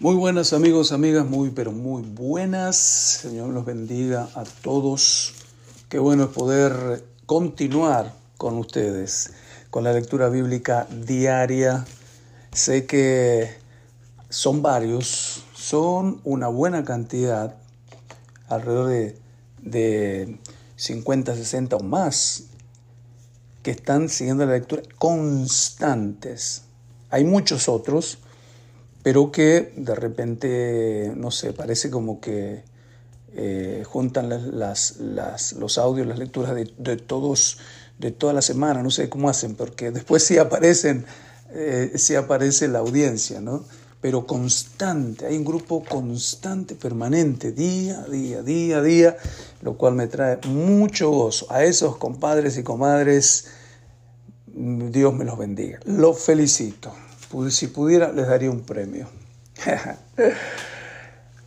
Muy buenas amigos, amigas, muy pero muy buenas. Señor los bendiga a todos. Qué bueno es poder continuar con ustedes con la lectura bíblica diaria. Sé que son varios, son una buena cantidad, alrededor de, de 50, 60 o más, que están siguiendo la lectura constantes. Hay muchos otros pero que de repente, no sé, parece como que eh, juntan las, las, los audios, las lecturas de, todos, de toda la semana, no sé cómo hacen, porque después sí aparecen, eh, sí aparece la audiencia, ¿no? Pero constante, hay un grupo constante, permanente, día día, día día, lo cual me trae mucho gozo. A esos compadres y comadres, Dios me los bendiga. Los felicito si pudiera, les daría un premio.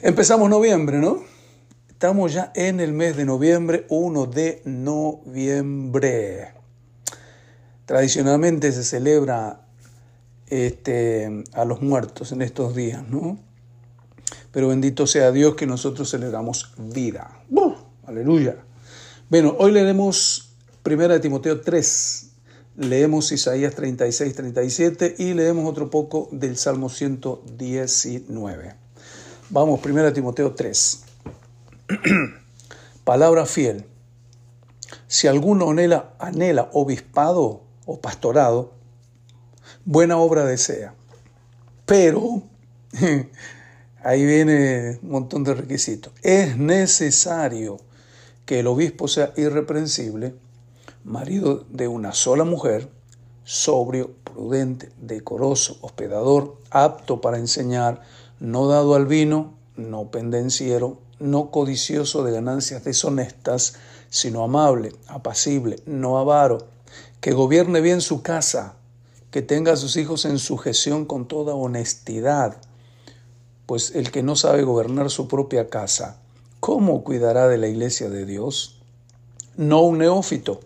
Empezamos noviembre, ¿no? Estamos ya en el mes de noviembre, 1 de noviembre. Tradicionalmente se celebra este, a los muertos en estos días, ¿no? Pero bendito sea Dios que nosotros celebramos vida. Aleluya. Bueno, hoy leeremos 1 Timoteo 3, leemos Isaías 36, 37 y leemos otro poco del Salmo 119. Vamos, primero a Timoteo 3. Palabra fiel. Si alguno anhela, anhela obispado o pastorado, buena obra desea. Pero, ahí viene un montón de requisitos. Es necesario que el obispo sea irreprensible marido de una sola mujer, sobrio, prudente, decoroso, hospedador, apto para enseñar, no dado al vino, no pendenciero, no codicioso de ganancias deshonestas, sino amable, apacible, no avaro, que gobierne bien su casa, que tenga a sus hijos en sujeción con toda honestidad, pues el que no sabe gobernar su propia casa, ¿cómo cuidará de la iglesia de Dios? No un neófito,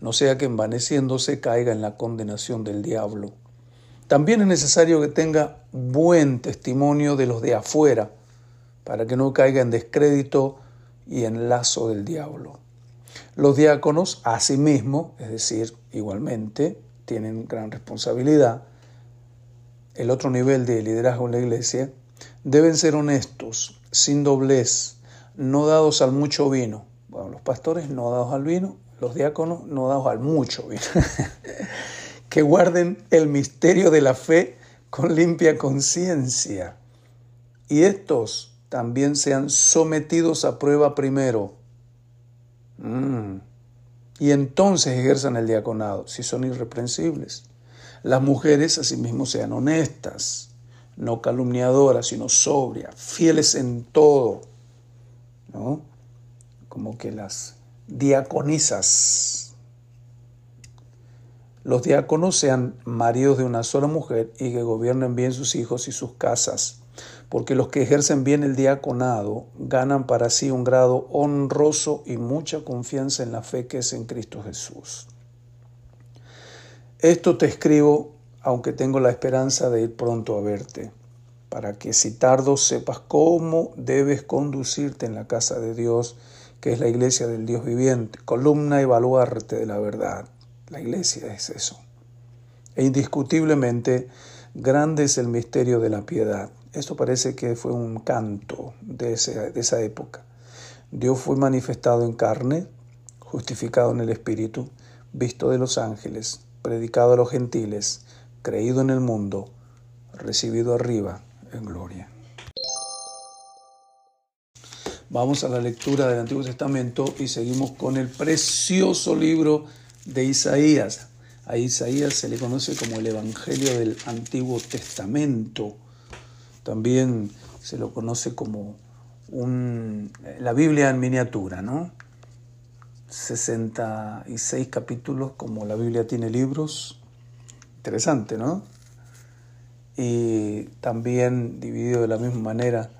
no sea que envaneciéndose caiga en la condenación del diablo. También es necesario que tenga buen testimonio de los de afuera, para que no caiga en descrédito y en lazo del diablo. Los diáconos, asimismo, es decir, igualmente, tienen gran responsabilidad. El otro nivel de liderazgo en la iglesia deben ser honestos, sin doblez, no dados al mucho vino. Los pastores no dados al vino los diáconos no dados al mucho, que guarden el misterio de la fe con limpia conciencia. Y estos también sean sometidos a prueba primero. Mm. Y entonces ejerzan el diaconado, si son irreprensibles. Las mujeres asimismo sean honestas, no calumniadoras, sino sobrias, fieles en todo. ¿no? Como que las diaconisas. Los diáconos sean maridos de una sola mujer y que gobiernen bien sus hijos y sus casas, porque los que ejercen bien el diaconado ganan para sí un grado honroso y mucha confianza en la fe que es en Cristo Jesús. Esto te escribo, aunque tengo la esperanza de ir pronto a verte, para que si tardo sepas cómo debes conducirte en la casa de Dios, que es la iglesia del Dios viviente, columna y baluarte de la verdad. La iglesia es eso. E indiscutiblemente grande es el misterio de la piedad. Esto parece que fue un canto de, de esa época. Dios fue manifestado en carne, justificado en el Espíritu, visto de los ángeles, predicado a los gentiles, creído en el mundo, recibido arriba en gloria. Vamos a la lectura del Antiguo Testamento y seguimos con el precioso libro de Isaías. A Isaías se le conoce como el Evangelio del Antiguo Testamento. También se lo conoce como la Biblia en miniatura, ¿no? 66 capítulos, como la Biblia tiene libros. Interesante, ¿no? Y también dividido de la misma manera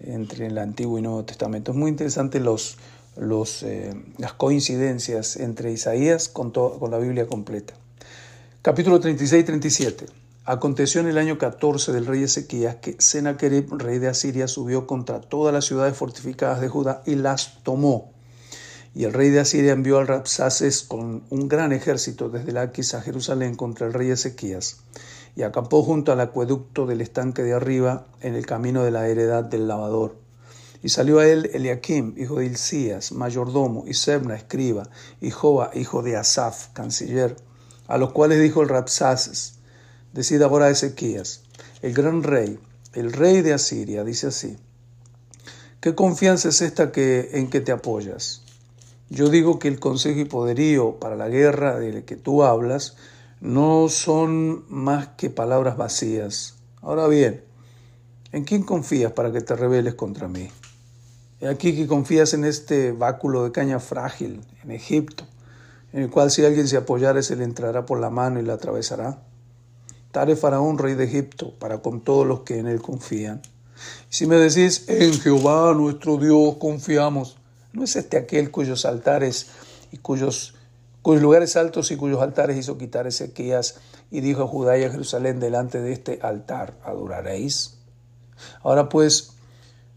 entre el Antiguo y Nuevo Testamento. Es muy interesante los, los, eh, las coincidencias entre Isaías con, con la Biblia completa. Capítulo 36 y 37. Aconteció en el año 14 del rey Ezequías que Sennacherib, rey de Asiria, subió contra todas las ciudades fortificadas de Judá y las tomó. Y el rey de Asiria envió al Rapsaces con un gran ejército desde Laquis a Jerusalén contra el rey Ezequías y acampó junto al acueducto del estanque de arriba en el camino de la heredad del lavador. Y salió a él Eliakim, hijo de Hilcías, mayordomo, y Sebna, escriba, y Joa, hijo de Asaf, canciller, a los cuales dijo el Rapsaces, decid ahora a Ezequías, el gran rey, el rey de Asiria, dice así, ¿qué confianza es esta en que te apoyas? Yo digo que el consejo y poderío para la guerra de que tú hablas no son más que palabras vacías. Ahora bien, ¿en quién confías para que te rebeles contra mí? He aquí que confías en este báculo de caña frágil, en Egipto, en el cual si alguien se apoyara se le entrará por la mano y la atravesará. Tal es Faraón, rey de Egipto, para con todos los que en él confían. Si me decís, en Jehová nuestro Dios confiamos, ¿no es este aquel cuyos altares y cuyos cuyos lugares altos y cuyos altares hizo quitar Ezequías, y dijo a Judá y a Jerusalén, delante de este altar adoraréis. Ahora pues,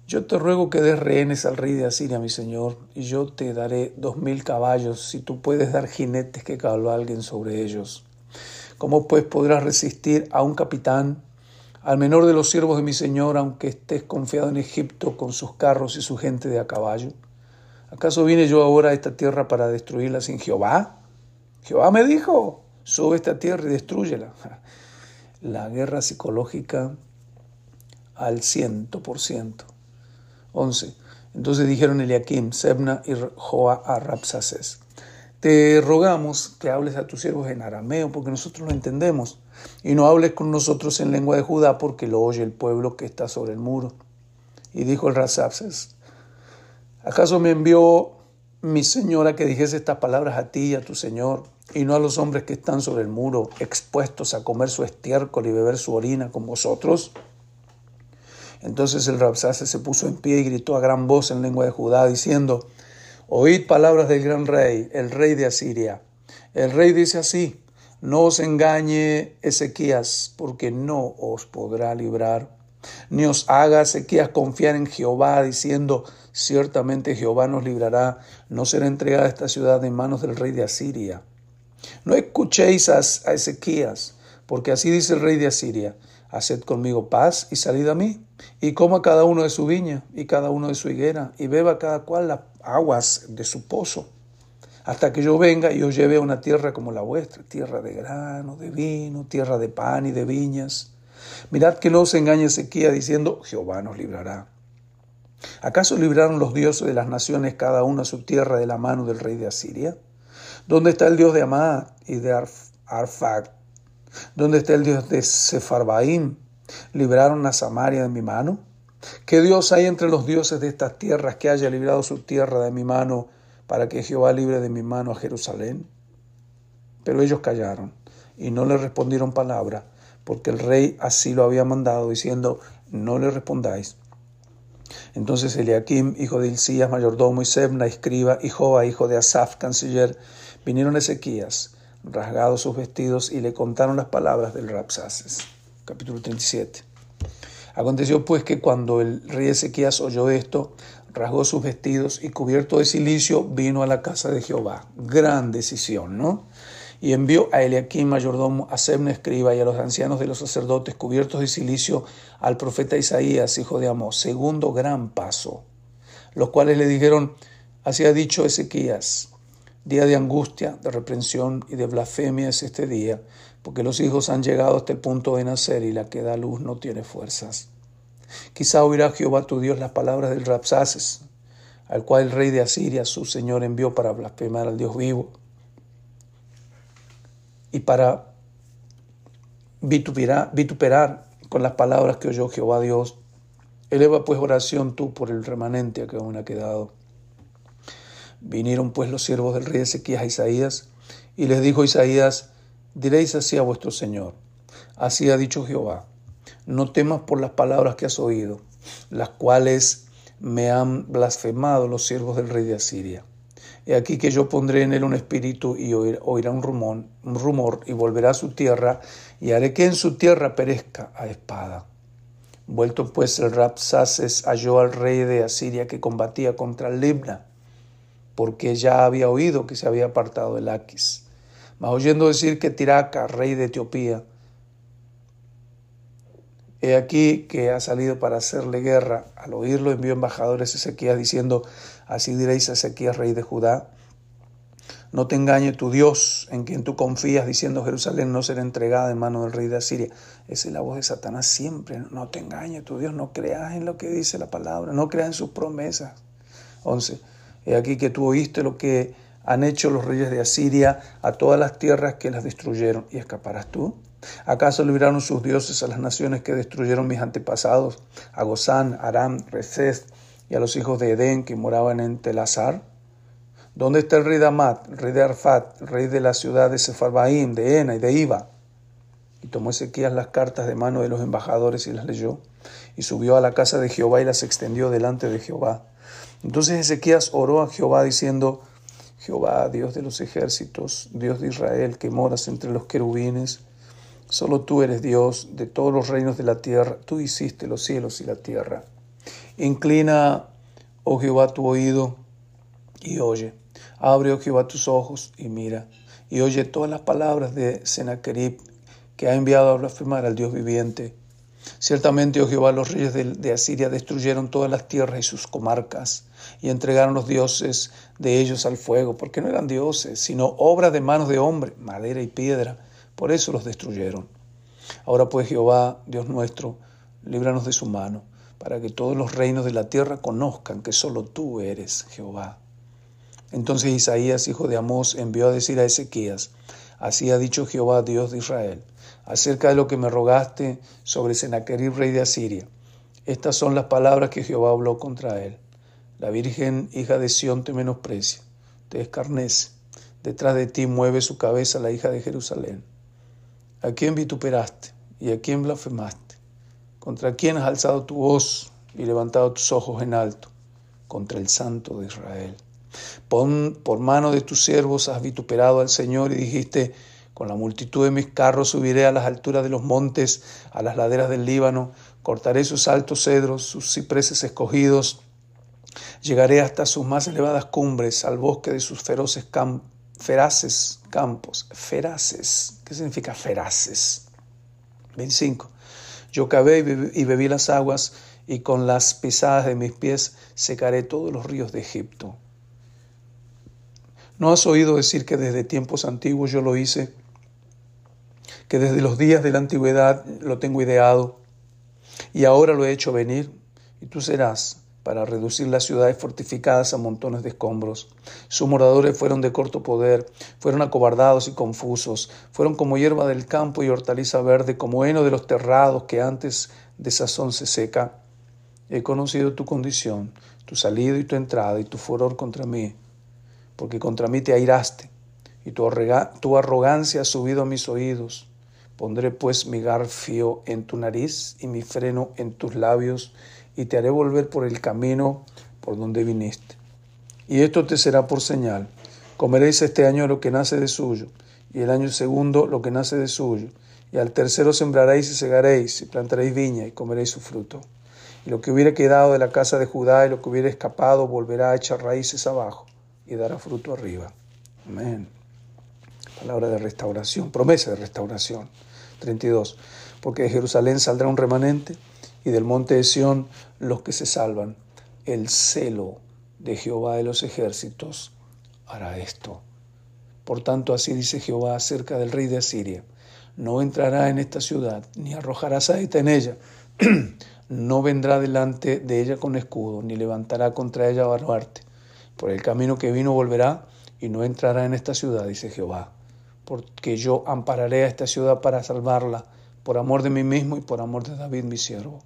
yo te ruego que des rehenes al rey de Asiria, mi señor, y yo te daré dos mil caballos, si tú puedes dar jinetes que cabalguen sobre ellos. ¿Cómo pues podrás resistir a un capitán, al menor de los siervos de mi señor, aunque estés confiado en Egipto con sus carros y su gente de a caballo? ¿Acaso vine yo ahora a esta tierra para destruirla sin Jehová? Jehová me dijo, sube esta tierra y destruyela. La guerra psicológica al ciento por ciento. Once. Entonces dijeron Eliakim, Sebna y Joa a Rapsaces, te rogamos que hables a tus siervos en arameo porque nosotros lo entendemos y no hables con nosotros en lengua de Judá porque lo oye el pueblo que está sobre el muro. Y dijo el Rapsaces, ¿Acaso me envió mi señora que dijese estas palabras a ti y a tu señor, y no a los hombres que están sobre el muro, expuestos a comer su estiércol y beber su orina con vosotros? Entonces el Rabsase se puso en pie y gritó a gran voz en lengua de Judá, diciendo, Oíd palabras del gran rey, el rey de Asiria. El rey dice así, no os engañe Ezequías, porque no os podrá librar ni os haga Ezequías confiar en Jehová, diciendo, ciertamente Jehová nos librará, no será entregada esta ciudad en manos del rey de Asiria. No escuchéis a, Ezequías, porque así dice el rey de Asiria, haced conmigo paz y salid a mí, y coma cada uno de su viña y cada uno de su higuera, y beba cada cual las aguas de su pozo, hasta que yo venga y os lleve a una tierra como la vuestra, tierra de grano, de vino, tierra de pan y de viñas Mirad que no os engañe Ezequiel diciendo, Jehová nos librará. ¿Acaso libraron los dioses de las naciones cada uno su tierra de la mano del rey de Asiria? ¿Dónde está el dios de Amad y de Arfag? ¿Dónde está el dios de Sefarbaim? ¿Libraron a Samaria de mi mano? ¿Qué Dios hay entre los dioses de estas tierras que haya librado su tierra de mi mano para que Jehová libre de mi mano a Jerusalén? Pero ellos callaron y no le respondieron palabra, porque el rey así lo había mandado, diciendo, no le respondáis. Entonces Eliakim, hijo de Hilcías, mayordomo, y Sebna, escriba, y Joa, hijo de Asaf, canciller, vinieron a Ezequías, rasgados sus vestidos, y le contaron las palabras del Rapsaces. Capítulo 37. Aconteció pues que cuando el rey Ezequías oyó esto, rasgó sus vestidos y cubierto de silicio vino a la casa de Jehová. Gran decisión, ¿no? Y envió a Eliakim mayordomo, a Sebna escriba y a los ancianos de los sacerdotes cubiertos de silicio al profeta Isaías, hijo de Amós, segundo gran paso, los cuales le dijeron, así ha dicho Ezequías, día de angustia, de reprensión y de blasfemia es este día, porque los hijos han llegado hasta el punto de nacer y la que da luz no tiene fuerzas. Quizá oirá Jehová tu Dios las palabras del Rapsaces, al cual el rey de Asiria, su señor, envió para blasfemar al Dios vivo y para vituperar, con las palabras que oyó Jehová Dios. Eleva pues oración tú por el remanente que aún ha quedado. Vinieron pues los siervos del rey Ezequías a Isaías, y les dijo Isaías, diréis así a vuestro Señor, así ha dicho Jehová, no temas por las palabras que has oído, las cuales me han blasfemado los siervos del rey de Asiria. He aquí que yo pondré en él un espíritu y oirá un rumor, rumor y volverá a su tierra y haré que en su tierra perezca a espada. Vuelto pues el Rapsaces halló al rey de Asiria que combatía contra Libna, porque ya había oído que se había apartado de Laquis. Mas oyendo decir que Tiraca, rey de Etiopía, He aquí que ha salido para hacerle guerra. Al oírlo envió embajadores a Ezequías diciendo, así diréis a Ezequías, rey de Judá, no te engañe tu Dios en quien tú confías, diciendo Jerusalén no será entregada en mano del rey de Asiria. Esa es la voz de Satanás siempre. No te engañe tu Dios, no creas en lo que dice la palabra, no creas en sus promesas. 11. He aquí que tú oíste lo que han hecho los reyes de Asiria a todas las tierras que las destruyeron, y escaparás tú. ¿Acaso libraron sus dioses a las naciones que destruyeron mis antepasados, a Gozán, Aram, Rezez y a los hijos de Edén que moraban en Telazar? ¿Dónde está el rey de rey de Arfat, rey de la ciudad de Sefarbaim, de Ena y de Iba? Y tomó Ezequías las cartas de mano de los embajadores y las leyó, y subió a la casa de Jehová y las extendió delante de Jehová. Entonces Ezequías oró a Jehová diciendo, Jehová, Dios de los ejércitos, Dios de Israel, que moras entre los querubines, Solo tú eres Dios de todos los reinos de la tierra, tú hiciste los cielos y la tierra. Inclina, oh Jehová, tu oído y oye. Abre, oh Jehová, tus ojos y mira. Y oye todas las palabras de Sennacherib que ha enviado a blasfemar al Dios viviente. Ciertamente, oh Jehová, los reyes de, Asiria destruyeron todas las tierras y sus comarcas y entregaron los dioses de ellos al fuego, porque no eran dioses, sino obra de manos de hombre, madera y piedra por eso los destruyeron. Ahora pues Jehová, Dios nuestro, líbranos de su mano, para que todos los reinos de la tierra conozcan que solo tú eres Jehová. Entonces Isaías, hijo de Amós, envió a decir a Ezequías, así ha dicho Jehová, Dios de Israel, acerca de lo que me rogaste sobre Sennacherib, rey de Asiria. Estas son las palabras que Jehová habló contra él. La Virgen, hija de Sión, te menosprecia, te escarnece. Detrás de ti mueve su cabeza la hija de Jerusalén. ¿A quién vituperaste y a quién blasfemaste? ¿Contra quién has alzado tu voz y levantado tus ojos en alto? Contra el Santo de Israel. Pon, por mano de tus siervos has vituperado al Señor y dijiste, con la multitud de mis carros subiré a las alturas de los montes, a las laderas del Líbano, cortaré sus altos cedros, sus cipreses escogidos, llegaré hasta sus más elevadas cumbres, al bosque de sus feroces campos feraces campos, feraces, ¿qué significa feraces? 25. Yo cavé y bebí las aguas y con las pisadas de mis pies secaré todos los ríos de Egipto. ¿No has oído decir que desde tiempos antiguos yo lo hice? Que desde los días de la antigüedad lo tengo ideado y ahora lo he hecho venir y tú serás para reducir las ciudades fortificadas a montones de escombros. Sus moradores fueron de corto poder, fueron acobardados y confusos, fueron como hierba del campo y hortaliza verde, como heno de los terrados que antes de sazón se seca. He conocido tu condición, tu salida y tu entrada y tu furor contra mí, porque contra mí te airaste y tu, arrogancia ha subido a mis oídos. Pondré pues mi garfio en tu nariz y mi freno en tus labios, y te haré volver por el camino por donde viniste. Y esto te será por señal. Comeréis este año lo que nace de suyo, y el año segundo lo que nace de suyo, y al tercero sembraréis y segaréis, y plantaréis viña, y comeréis su fruto. Y lo que hubiera quedado de la casa de Judá y lo que hubiera escapado volverá a echar raíces abajo y dará fruto arriba. Amén. Palabra de restauración, promesa de restauración. 32. Porque de Jerusalén saldrá un remanente y del monte de Sión los que se salvan. El celo de Jehová de los ejércitos hará esto. Por tanto, así dice Jehová acerca del rey de Asiria. No entrará en esta ciudad, ni arrojará saeta en ella. no vendrá delante de ella con escudo, ni levantará contra ella baluarte. Por el camino que vino volverá, y no entrará en esta ciudad, dice Jehová. Porque yo ampararé a esta ciudad para salvarla, por amor de mí mismo y por amor de David mi siervo.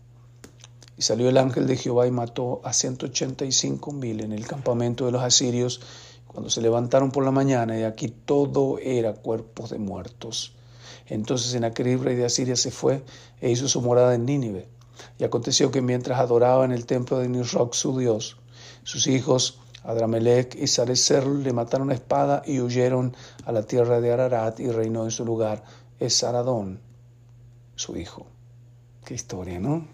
Y salió el ángel de Jehová y mató a ciento ochenta y cinco mil en el campamento de los asirios cuando se levantaron por la mañana y aquí todo era cuerpos de muertos. Entonces en aquel rey de Asiria se fue e hizo su morada en Nínive. Y aconteció que mientras adoraba en el templo de Nisroch su Dios, sus hijos Adramelech y Sarecer le mataron espada y huyeron a la tierra de Ararat y reinó en su lugar Esaradón, su hijo. Qué historia, ¿no?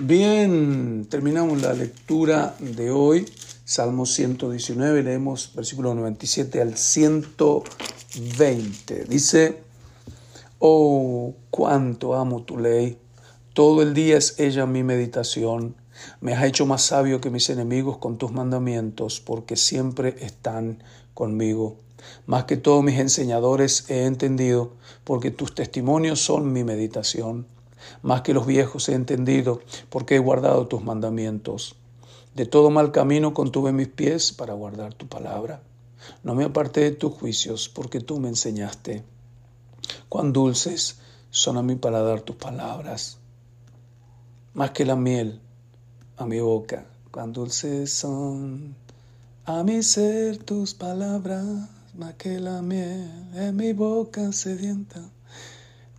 Bien, terminamos la lectura de hoy. Salmo 119, leemos versículo 97 al 120. Dice, oh, cuánto amo tu ley todo el día es ella mi meditación. Me has hecho más sabio que mis enemigos con tus mandamientos, porque siempre están conmigo. Más que todos mis enseñadores he entendido, porque tus testimonios son mi meditación. Más que los viejos he entendido, porque he guardado tus mandamientos. De todo mal camino contuve mis pies para guardar tu palabra. No me aparté de tus juicios, porque tú me enseñaste. Cuán dulces son a mi paladar tus palabras más que la miel a mi boca. Cuán dulces son a mi ser tus palabras, más que la miel en mi boca sedienta.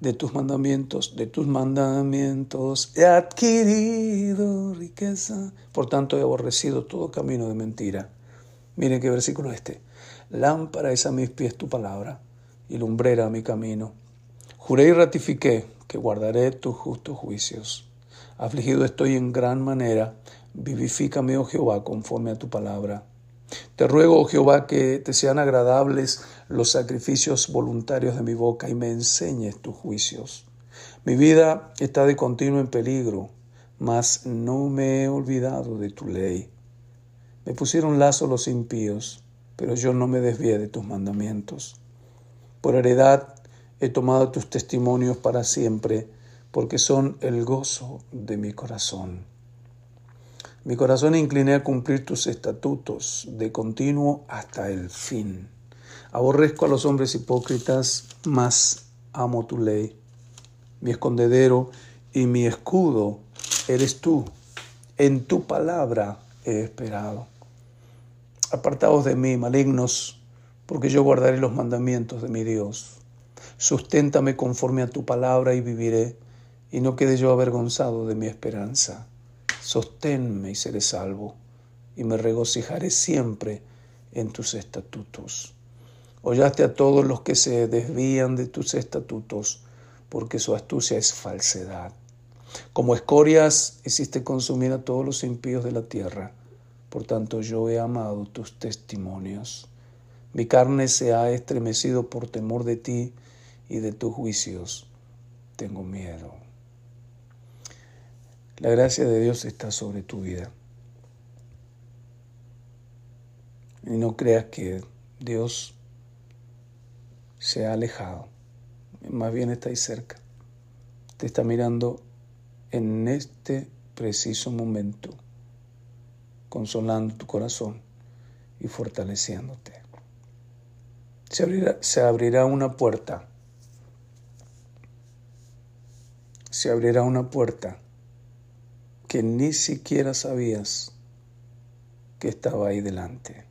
De tus mandamientos, de tus mandamientos he adquirido riqueza. Por tanto he aborrecido todo camino de mentira. Miren qué versículo este. Lámpara es a mis pies tu palabra y lumbrera a mi camino. Juré y ratifiqué que guardaré tus justos juicios. Afligido estoy en gran manera. Vivifícame, oh Jehová, conforme a tu palabra. Te ruego, oh Jehová, que te sean agradables los sacrificios voluntarios de mi boca y me enseñes tus juicios. Mi vida está de continuo en peligro, mas no me he olvidado de tu ley. Me pusieron lazo los impíos, pero yo no me desvié de tus mandamientos. Por heredad he tomado tus testimonios para siempre porque son el gozo de mi corazón. Mi corazón incliné a cumplir tus estatutos de continuo hasta el fin. Aborrezco a los hombres hipócritas, mas amo tu ley. Mi escondedero y mi escudo eres tú. En tu palabra he esperado. Apartaos de mí, malignos, porque yo guardaré los mandamientos de mi Dios. Susténtame conforme a tu palabra y viviré y no quede yo avergonzado de mi esperanza. Sosténme y seré salvo, y me regocijaré siempre en tus estatutos. Hollaste a todos los que se desvían de tus estatutos, porque su astucia es falsedad. Como escorias hiciste consumir a todos los impíos de la tierra, por tanto yo he amado tus testimonios. Mi carne se ha estremecido por temor de ti y de tus juicios. Tengo miedo. La gracia de Dios está sobre tu vida. Y no creas que Dios se ha alejado. Más bien está ahí cerca. Te está mirando en este preciso momento, consolando tu corazón y fortaleciéndote. Se abrirá, se abrirá una puerta. Se abrirá una puerta que ni siquiera sabías que estaba ahí delante.